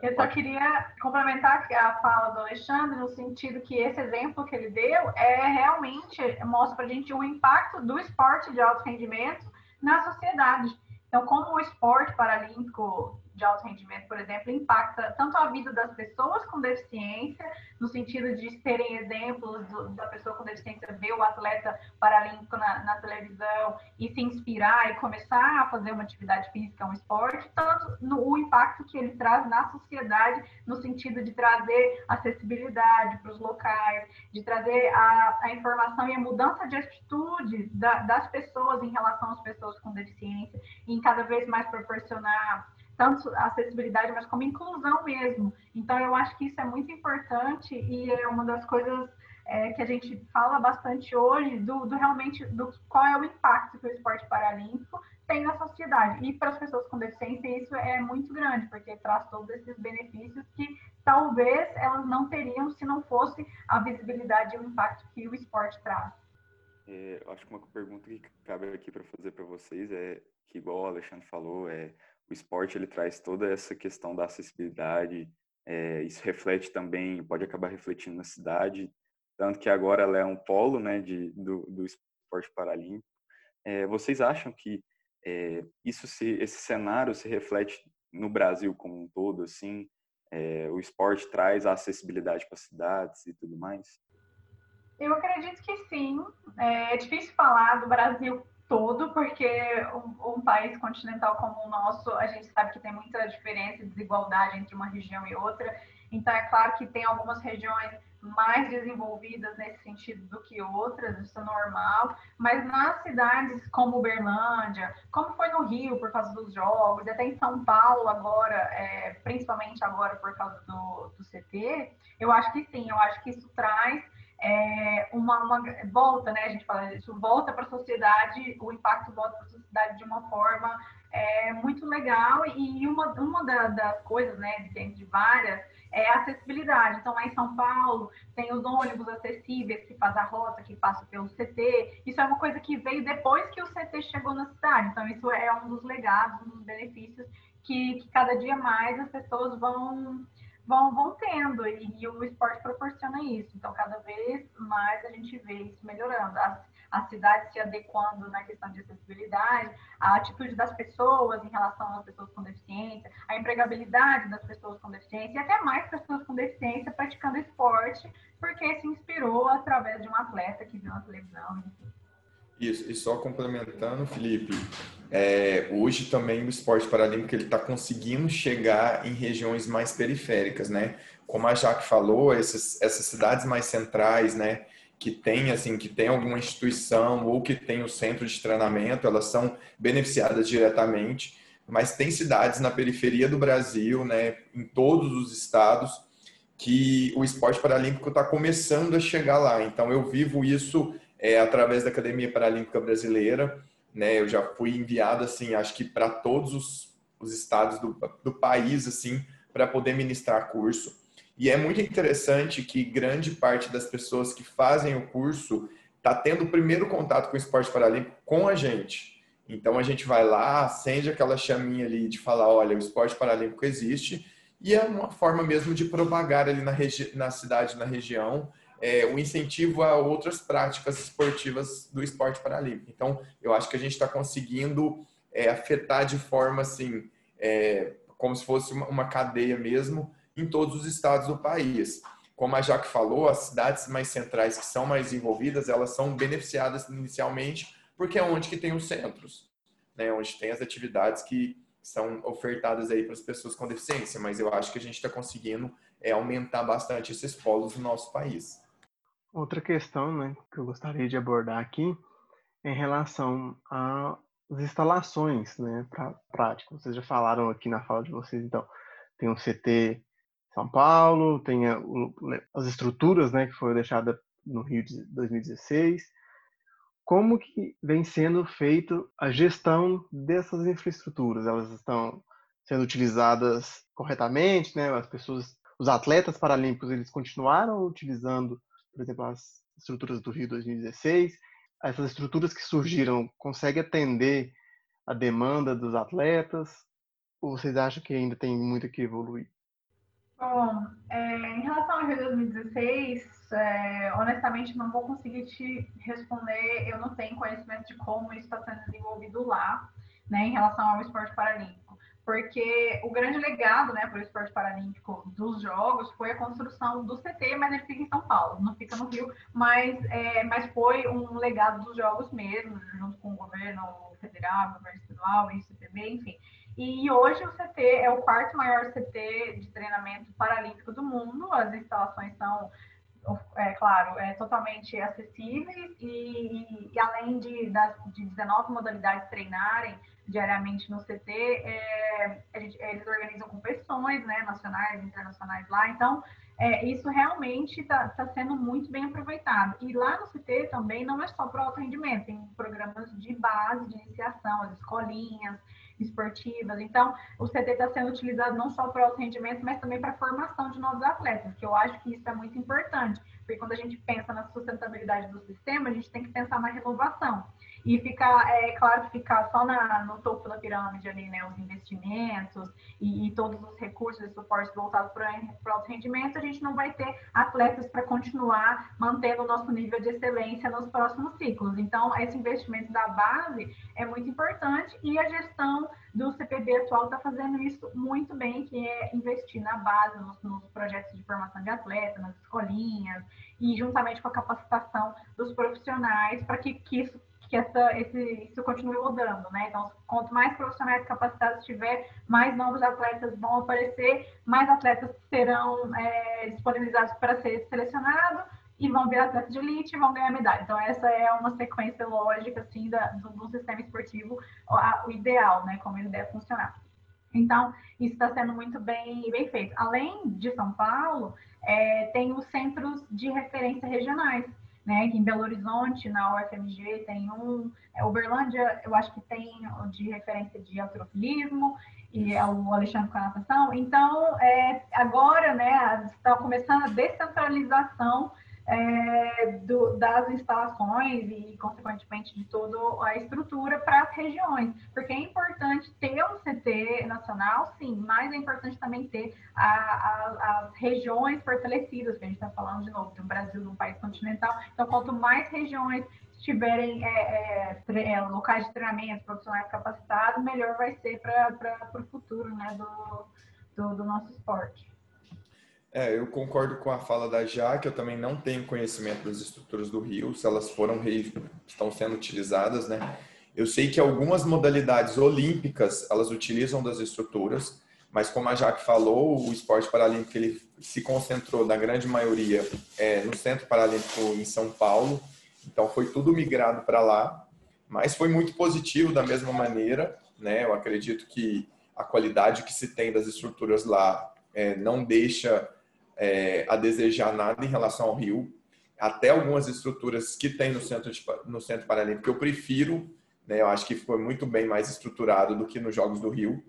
Eu só queria complementar a fala do Alexandre no sentido que esse exemplo que ele deu é realmente mostra para a gente o impacto do esporte de alto rendimento na sociedade. Então, como o esporte paralímpico de alto rendimento, por exemplo, impacta tanto a vida das pessoas com deficiência, no sentido de serem exemplos do, da pessoa com deficiência ver o atleta paralímpico na, na, televisão e se inspirar e começar a fazer uma atividade física, um esporte, tanto no o impacto que ele traz na sociedade, no sentido de trazer acessibilidade para os locais, de trazer a, a, informação e a mudança de atitude da, das pessoas em relação às pessoas com deficiência, em cada vez mais proporcionar tanto acessibilidade, mas como inclusão mesmo. Então, eu acho que isso é muito importante e é uma das coisas é, que a gente fala bastante hoje do, do, realmente do qual é o impacto que o esporte paralímpico tem na sociedade. E para as pessoas com deficiência isso é muito grande, porque traz todos esses benefícios que talvez elas não teriam se não fosse a visibilidade e o impacto que o esporte traz. É, acho que uma pergunta que cabe aqui para fazer para vocês é que igual o Alexandre falou, é o esporte ele traz toda essa questão da acessibilidade, é, isso reflete também, pode acabar refletindo na cidade, tanto que agora ela é um polo né, de, do, do esporte paralímpico. É, vocês acham que é, isso se, esse cenário se reflete no Brasil como um todo, assim, é, o esporte traz a acessibilidade para cidades e tudo mais? Eu acredito que sim. É, é difícil falar do Brasil todo, porque um, um, país continental como o nosso, a gente sabe que tem muita diferença e desigualdade entre uma região e outra. Então, é claro que tem algumas regiões mais desenvolvidas nesse sentido do que outras, isso é normal, mas nas cidades como Uberlândia, como foi no Rio por causa dos jogos, até em São Paulo agora, é, principalmente agora por causa do, do CT, eu acho que sim, eu acho que isso traz é, uma, uma, volta, né? A gente fala isso, volta para a sociedade, o impacto volta para a sociedade de uma forma é, muito legal e uma, uma da, das coisas, né, de várias, é a acessibilidade. Então, lá em São Paulo, tem os ônibus acessíveis que faz a rota, que passa pelo CT. Isso é uma coisa que veio depois que o CT chegou na cidade. Então, isso é um dos legados, um dos benefícios que, que cada dia mais as pessoas vão vão, vão tendo, e, e, o esporte proporciona isso. Então, cada vez mais a gente vê isso melhorando. As, a cidade se adequando na questão de acessibilidade, a atitude das pessoas em relação às pessoas com deficiência, a empregabilidade das pessoas com deficiência e até mais pessoas com deficiência praticando esporte, porque se inspirou através de um atleta que viu na televisão, enfim. Isso, e só complementando, Felipe, é, hoje também o esporte paralímpico ele está conseguindo chegar em regiões mais periféricas, né? Como a Jaque falou, essas, essas cidades mais centrais, né? Que tem assim, que tem alguma instituição ou que tem o centro de treinamento, elas são beneficiadas diretamente. Mas tem cidades na periferia do Brasil, né? Em todos os estados que o esporte paralímpico está começando a chegar lá. Então eu vivo isso é, através da Academia Paralímpica Brasileira. Né? Eu já fui enviado, assim, acho que para todos os, os estados do, do país, assim, para poder ministrar curso. E é muito interessante que grande parte das pessoas que fazem o curso está tendo o primeiro contato com o esporte paralímpico com a gente. Então a gente vai lá, acende aquela chaminha ali de falar, olha, o esporte paralímpico existe e é uma forma mesmo de propagar ali na, na cidade, na região, é, o incentivo a outras práticas esportivas do esporte paralímpico. Então, eu acho que a gente está conseguindo é, afetar de forma assim, é, como se fosse uma, uma, cadeia mesmo, em todos os estados do país. Como a Jaque falou, as cidades mais centrais que são mais envolvidas, elas são beneficiadas inicialmente porque é onde que tem os centros, né? onde tem as atividades que são ofertadas aí para as pessoas com deficiência. Mas eu acho que a gente está conseguindo é, aumentar bastante esses polos no nosso país. Outra questão né, que eu gostaria de abordar aqui é em relação às instalações né, para prática. Vocês já falaram aqui na fala de vocês, então, tem um CT São Paulo, tem a, o, as estruturas né, que foi deixada no Rio de 2016. Como que vem sendo feito a gestão dessas infraestruturas? Elas estão sendo utilizadas corretamente, né? As pessoas, os atletas paralímpicos, eles continuaram utilizando por exemplo, as estruturas do Rio 2016, essas estruturas que surgiram conseguem atender a demanda dos atletas? Ou vocês acham que ainda tem muito que evoluir? Bom, é, em relação ao Rio 2016, é, honestamente não vou conseguir te responder. Eu não tenho conhecimento de como isso está sendo desenvolvido lá, né, em relação ao esporte paralímpico porque o grande legado né, para o esporte paralímpico dos Jogos foi a construção do CT, mas ele fica em São Paulo, não fica no Rio, mas, é, mas foi um legado dos Jogos mesmo, junto com o governo federal, o governo estadual, ICPB, enfim. E hoje o CT é o quarto maior CT de treinamento paralímpico do mundo, as instalações são é claro, é totalmente acessíveis e, e, e além de, das, de 19 modalidades treinarem diariamente no CT, é, eles organizam competições né, nacionais, internacionais lá, então é, isso realmente está tá sendo muito bem aproveitado. E lá no CT também não é só para alto rendimento, tem programas de base, de iniciação, as escolinhas, esportivas. Então, o CT está sendo utilizado não só para alto rendimento, mas também para formação de novos atletas, que eu acho que isso é muito importante, porque quando a gente pensa na sustentabilidade do sistema, a gente tem que pensar na renovação. E ficar, é claro que ficar só na, no topo da pirâmide ali, né, os investimentos e, e todos os recursos e suportes voltados para o alto rendimento, a gente não vai ter atletas para continuar mantendo o nosso nível de excelência nos próximos ciclos. Então, esse investimento da base é muito importante e a gestão do CPB atual está fazendo isso muito bem, que é investir na base, nos, nos projetos de formação de atleta, nas escolinhas, e juntamente com a capacitação dos profissionais para que, que isso que essa, esse, isso continue rodando, né? Então, quanto mais profissionais capacitados tiver, mais novos atletas vão aparecer, mais atletas serão é, disponibilizados para ser selecionados e vão virar atletas de elite e vão ganhar medalha. Então, essa é uma sequência lógica, assim, da, do, do sistema esportivo, a, o ideal, né? Como ele deve funcionar. Então, isso está sendo muito bem, bem feito. Além de São Paulo, é, tem os centros de referência regionais, né? Que em Belo Horizonte, na UFMG, tem um. É, Uberlândia, eu acho que tem de referência de alterofilismo, e é o Alexandre com a natação. Então, é, agora, né, está começando a descentralização é, do, das instalações e, consequentemente, de toda a estrutura para as regiões. Porque é importante ter um CT nacional, sim, mas é importante também ter a, a, as regiões fortalecidas, que a gente está falando de novo, do Brasil, um país continental. Então, quanto mais regiões tiverem é, é, é, locais de treinamento, profissionais capacitados, melhor vai ser para o futuro né, do, do, do nosso esporte. É, eu concordo com a fala da Jaque, eu também não tenho conhecimento das estruturas do Rio, se elas foram estão sendo utilizadas, né? Eu sei que algumas modalidades olímpicas, elas utilizam das estruturas, mas como a Jaque falou, o esporte paralímpico ele se concentrou na grande maioria é, no Centro Paralímpico em São Paulo, então foi tudo migrado para lá, mas foi muito positivo da mesma maneira, né? Eu acredito que a qualidade que se tem das estruturas lá é, não deixa é, a desejar nada em relação ao Rio. Até algumas estruturas que tem no Centro, de, no centro Paralímpico eu prefiro, né? eu acho que foi muito bem mais estruturado do que nos Jogos do Rio.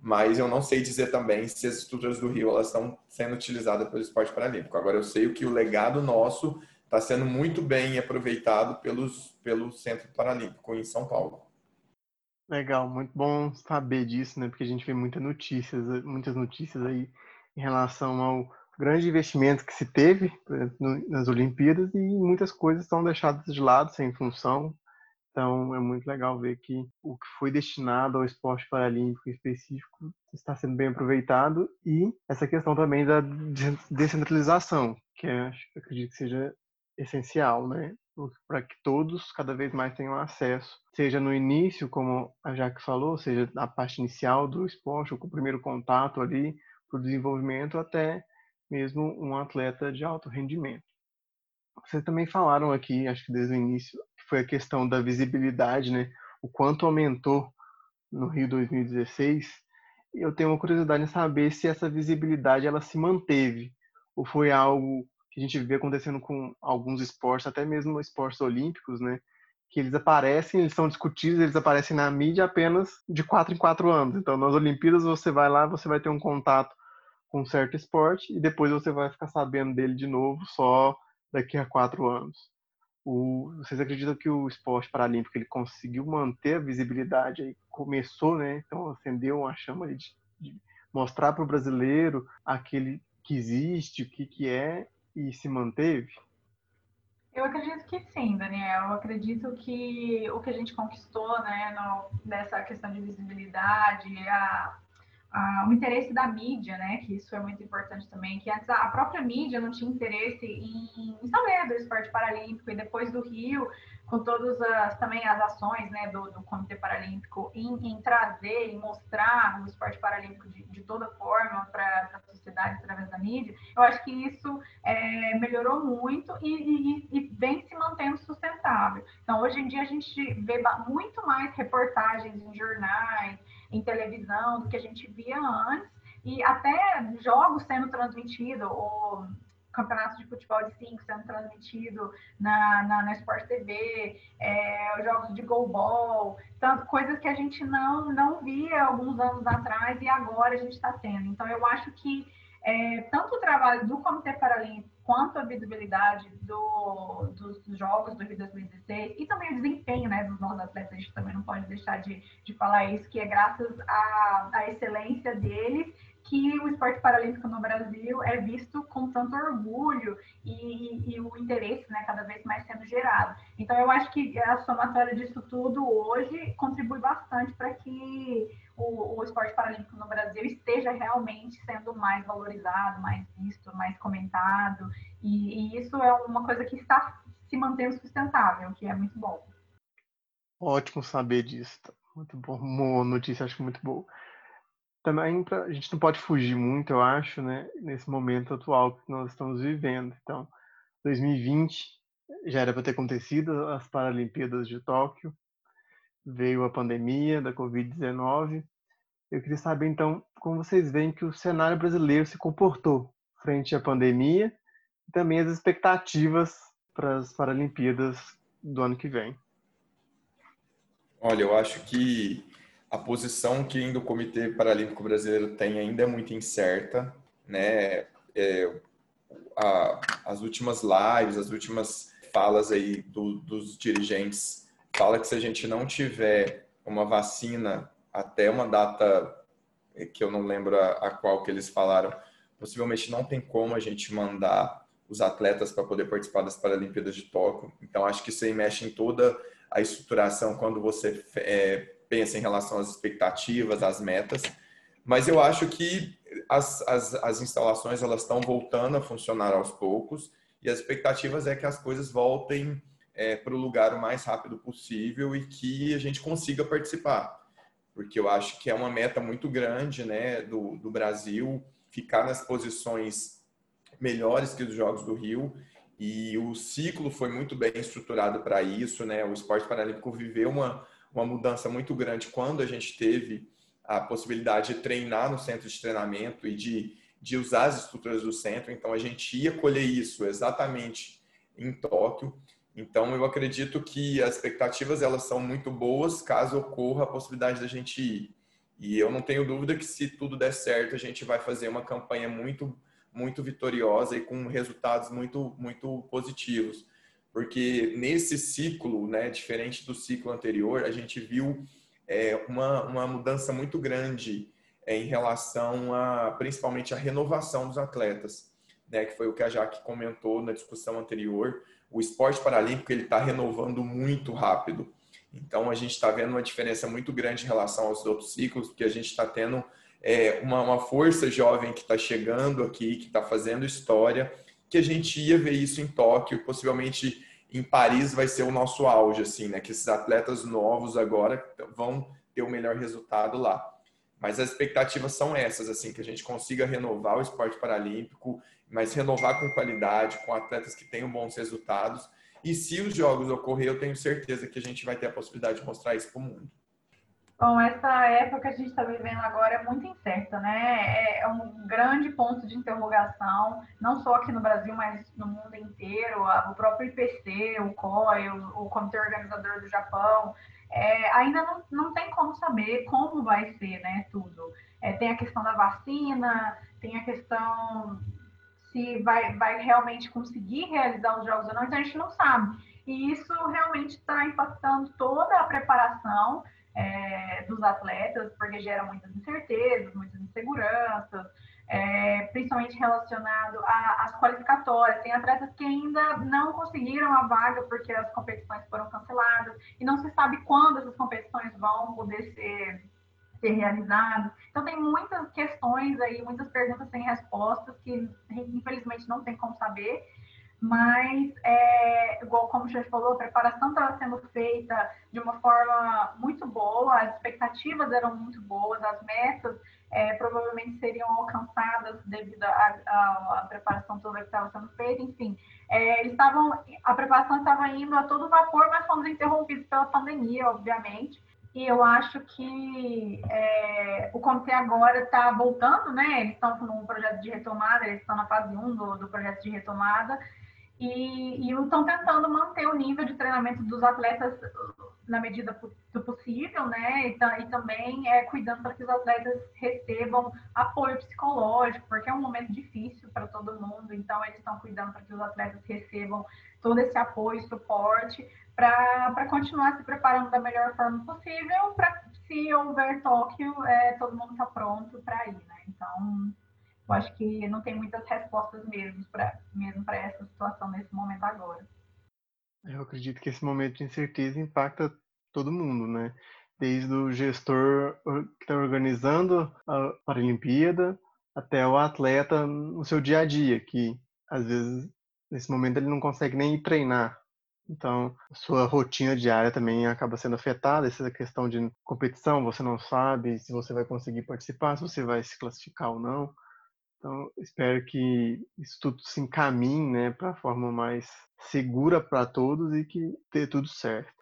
Mas eu não sei dizer também se as estruturas do Rio elas estão sendo utilizadas pelo esporte paralímpico. Agora eu sei que o legado nosso está sendo muito bem aproveitado pelos, pelo Centro Paralímpico em São Paulo. Legal, muito bom saber disso, né? Porque a gente vê muitas notícias, muitas notícias aí em relação ao grande investimento que se teve nas Olimpíadas e muitas coisas estão deixadas de lado, sem função. Então é muito legal ver que o que foi destinado ao esporte paralímpico específico está sendo bem aproveitado e essa questão também da descentralização, que é, acredito que seja essencial, né? Para que todos cada vez mais tenham acesso, seja no início, como a Jaque falou, seja na parte inicial do esporte, ou com o primeiro contato ali, para o desenvolvimento, até mesmo um atleta de alto rendimento. Vocês também falaram aqui, acho que desde o início, que foi a questão da visibilidade, né? O quanto aumentou no Rio 2016. E eu tenho uma curiosidade em saber se essa visibilidade ela se manteve ou foi algo que a gente vê acontecendo com alguns esportes, até mesmo esportes olímpicos, né? Que eles aparecem, eles são discutidos, eles aparecem na mídia apenas de quatro em quatro anos. Então, nas Olimpíadas, você vai lá, você vai ter um contato com certo esporte e depois você vai ficar sabendo dele de novo só daqui a quatro anos. O, vocês acreditam que o esporte paralímpico ele conseguiu manter a visibilidade aí começou, né? Então acendeu uma chama de, de mostrar para o brasileiro aquele que existe, o que que é e se manteve. Eu acredito que sim, Daniel. Eu acredito que o que a gente conquistou, né, no, nessa questão de visibilidade, a ah, o interesse da mídia, né? Que isso é muito importante também, que antes a própria mídia não tinha interesse em, em saber do esporte paralímpico e depois do Rio, com todas as também as ações, né, do, do Comitê Paralímpico em, em, trazer e mostrar o esporte paralímpico de, de toda forma para a sociedade através da mídia, eu acho que isso é, melhorou muito e, e, e vem se mantendo sustentável. Então, hoje em dia a gente vê muito mais reportagens em jornais em televisão do que a gente via antes, e até jogos sendo transmitidos, ou campeonatos de futebol de 5 sendo transmitido na, na, na Sport TV, é, jogos de goalball, tanto, coisas que a gente não, não via alguns anos atrás e agora a gente está tendo. Então, eu acho que é, tanto o trabalho do Comitê Paralímpico quanto a visibilidade do, dos jogos do Rio 2016 e também o desempenho né, dos nossos atletas, a gente também não pode deixar de, de falar isso, que é graças à, à excelência deles que o esporte paralímpico no Brasil é visto com tanto orgulho e, e, o interesse né, cada vez mais sendo gerado. Então, eu acho que a somatória disso tudo hoje contribui bastante para que o, o, esporte paralímpico no Brasil esteja realmente sendo mais valorizado, mais visto, mais comentado. E, e isso é uma coisa que está se mantendo sustentável, que é muito bom. Ótimo saber disso. Muito bom. Notícia, acho muito boa também pra, a gente não pode fugir muito, eu acho, né, nesse momento atual que nós estamos vivendo. Então, 2020 já era para ter acontecido as Paralimpíadas de Tóquio, veio a pandemia da Covid-19. Eu queria saber, então, como vocês veem que o cenário brasileiro se comportou frente à pandemia e também as expectativas para as Paralimpíadas do ano que vem. Olha, eu acho que a posição que ainda o Comitê Paralímpico Brasileiro tem ainda é muito incerta, né? É, a, as últimas lives, as últimas falas aí do, dos dirigentes fala que se a gente não tiver uma vacina até uma data que eu não lembro a, a qual que eles falaram, possivelmente não tem como a gente mandar os atletas para poder participar das Paralimpíadas de Tóquio. Então, acho que isso aí mexe em toda a estruturação quando você é, pensa em relação às expectativas, às metas. Mas eu acho que as, as, as instalações elas estão voltando a funcionar aos poucos e as expectativas é que as coisas voltem é, para o lugar o mais rápido possível e que a gente consiga participar. Porque eu acho que é uma meta muito grande né, do, do Brasil ficar nas posições melhores que os Jogos do Rio e o ciclo foi muito bem estruturado para isso, né? O esporte paralímpico viveu uma, uma mudança muito grande quando a gente teve a possibilidade de treinar no centro de treinamento e de, de usar as estruturas do centro. Então, a gente ia colher isso exatamente em Tóquio. Então, eu acredito que as expectativas elas são muito boas caso ocorra a possibilidade da gente ir. E eu não tenho dúvida que se tudo der certo, a gente vai fazer uma campanha muito muito vitoriosa e com resultados muito, muito positivos. Porque nesse ciclo, né, diferente do ciclo anterior, a gente viu é, uma, uma mudança muito grande é, em relação a, principalmente, a renovação dos atletas, né, que foi o que a Jaque comentou na discussão anterior. O esporte paralímpico ele está renovando muito rápido. Então, a gente está vendo uma diferença muito grande em relação aos outros ciclos, porque a gente está tendo é, uma, uma força jovem que está chegando aqui, que está fazendo história, que a gente ia ver isso em Tóquio, possivelmente em Paris vai ser o nosso auge, assim, né? Que esses atletas novos agora vão ter o melhor resultado lá. Mas as expectativas são essas, assim, que a gente consiga renovar o esporte paralímpico, mas renovar com qualidade, com atletas que tenham bons resultados. E se os jogos ocorrer, eu tenho certeza que a gente vai ter a possibilidade de mostrar isso para o mundo. Bom, essa época que a gente está vivendo agora é muito incerta, né? É um grande ponto de interrogação, não só aqui no Brasil, mas no mundo inteiro. O próprio IPC, o COI, o, o Comitê Organizador do Japão, é, ainda não, não tem como saber como vai ser, né? Tudo. É, tem a questão da vacina, tem a questão se vai, vai realmente conseguir realizar os jogos ou não, então a gente não sabe. E isso realmente está impactando toda a preparação é, dos atletas, porque gera muitas incertezas, muitas inseguranças, é, principalmente relacionado às qualificatórias. Tem atletas que ainda não conseguiram a vaga porque as competições foram canceladas e não se sabe quando essas competições vão poder ser, ser realizadas. Então, tem muitas questões aí, muitas perguntas sem respostas que, infelizmente, não tem como saber. Mas, é, igual como chefe falou, a preparação estava sendo feita de uma forma muito boa, as expectativas eram muito boas, as metas é, provavelmente seriam alcançadas devido à preparação toda que estava sendo feita, enfim. É, eles a preparação estava indo a todo vapor, mas fomos interrompidos pela pandemia, obviamente. E eu acho que é, o comitê agora está voltando, né? Eles estão num projeto de retomada, eles estão na fase 1 do, do projeto de retomada, e, estão tentando manter o nível de treinamento dos atletas na medida do possível, né? E, e também é, cuidando para que os atletas recebam apoio psicológico, porque é um momento difícil para todo mundo, então eles estão cuidando para que os atletas recebam todo esse apoio e suporte para continuar se preparando da melhor forma possível, para se houver Tóquio, é, todo mundo está pronto para ir, né? Então, eu acho que não tem muitas respostas mesmo para mesmo essa situação nesse momento agora. Eu acredito que esse momento de incerteza impacta todo mundo, né? Desde o gestor que está organizando a Paralimpíada até o atleta no seu dia a dia, que às vezes nesse momento ele não consegue nem treinar. Então, sua rotina diária também acaba sendo afetada. Essa questão de competição, você não sabe se você vai conseguir participar, se você vai se classificar ou não. Então, espero que isso tudo se encaminhe né, para a forma mais segura para todos e que dê tudo certo.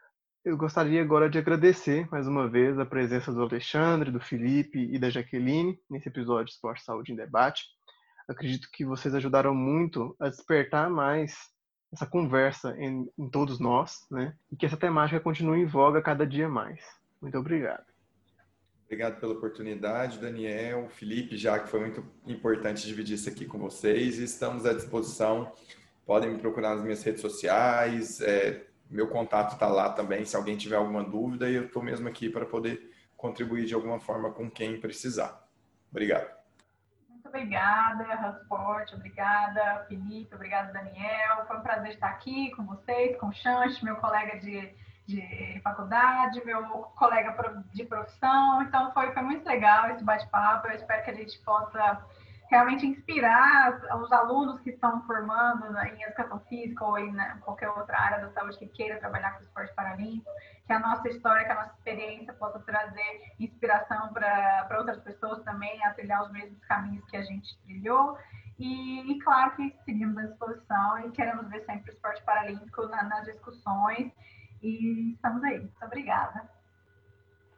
Eu gostaria agora de agradecer mais uma vez a presença do Alexandre, do Felipe e da Jaqueline nesse episódio de Esporte Saúde em Debate. Acredito que vocês ajudaram muito a despertar mais essa conversa em, em todos nós, né? E que essa temática continue em voga cada dia mais. Muito obrigado. Obrigado pela oportunidade, Daniel, Felipe, já que foi muito importante dividir isso aqui com vocês. Estamos à disposição. Podem me procurar nas minhas redes sociais. É, meu contato está lá também, se alguém tiver alguma dúvida. E eu estou mesmo aqui para poder contribuir de alguma forma com quem precisar. Obrigado. Muito obrigada, Ransport, obrigada, Felipe, obrigada, Daniel. Foi um prazer estar aqui com vocês, com o Chante, meu colega de, de faculdade, meu colega de profissão. Então, foi, foi muito legal esse bate-papo. Eu espero que a gente possa realmente inspirar os alunos que estão formando em educação física ou em né, qualquer outra área da saúde que queira trabalhar com esporte paralímpico, que a nossa história, que a nossa experiência possa trazer inspiração para outras pessoas também a trilhar os mesmos caminhos que a gente trilhou. E, e claro que seguimos à disposição e queremos ver sempre o esporte paralímpico na, nas discussões. E estamos aí. Muito obrigada.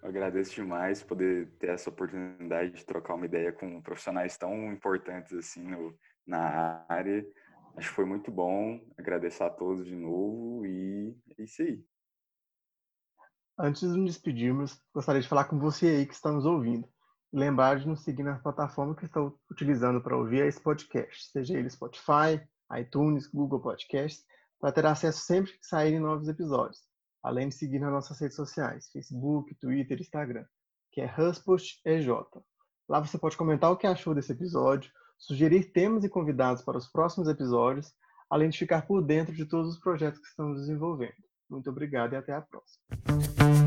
Eu agradeço demais poder ter essa oportunidade de trocar uma ideia com profissionais tão importantes assim no, na área. Acho que foi muito bom. Agradecer a todos de novo e é isso aí. Antes de nos despedirmos, gostaria de falar com você aí que está nos ouvindo. E lembrar de nos seguir na plataforma que estão utilizando para ouvir esse podcast, seja ele Spotify, iTunes, Google Podcasts, para ter acesso sempre que saírem novos episódios além de seguir nas nossas redes sociais, Facebook, Twitter, Instagram, que é HusPostEJ. Lá você pode comentar o que achou desse episódio, sugerir temas e convidados para os próximos episódios, além de ficar por dentro de todos os projetos que estamos desenvolvendo. Muito obrigado e até a próxima.